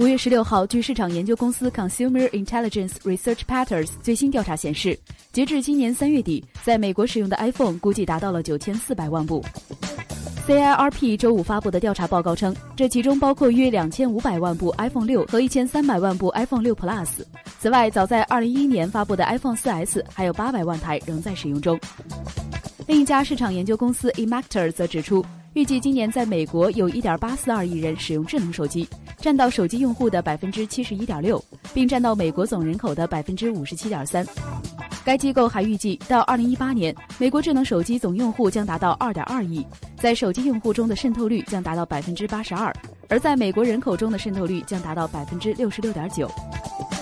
五月十六号，据市场研究公司 Consumer Intelligence Research Patterns 最新调查显示，截至今年三月底，在美国使用的 iPhone 估计达到了九千四百万部。CIRP 周五发布的调查报告称，这其中包括约两千五百万部 iPhone 六和一千三百万部 iPhone 六 Plus。此外，早在二零一一年发布的 iPhone 4S 还有八百万台仍在使用中。另一家市场研究公司 eMarketer 则指出，预计今年在美国有一点八四二亿人使用智能手机。占到手机用户的百分之七十一点六，并占到美国总人口的百分之五十七点三。该机构还预计，到二零一八年，美国智能手机总用户将达到二点二亿，在手机用户中的渗透率将达到百分之八十二，而在美国人口中的渗透率将达到百分之六十六点九。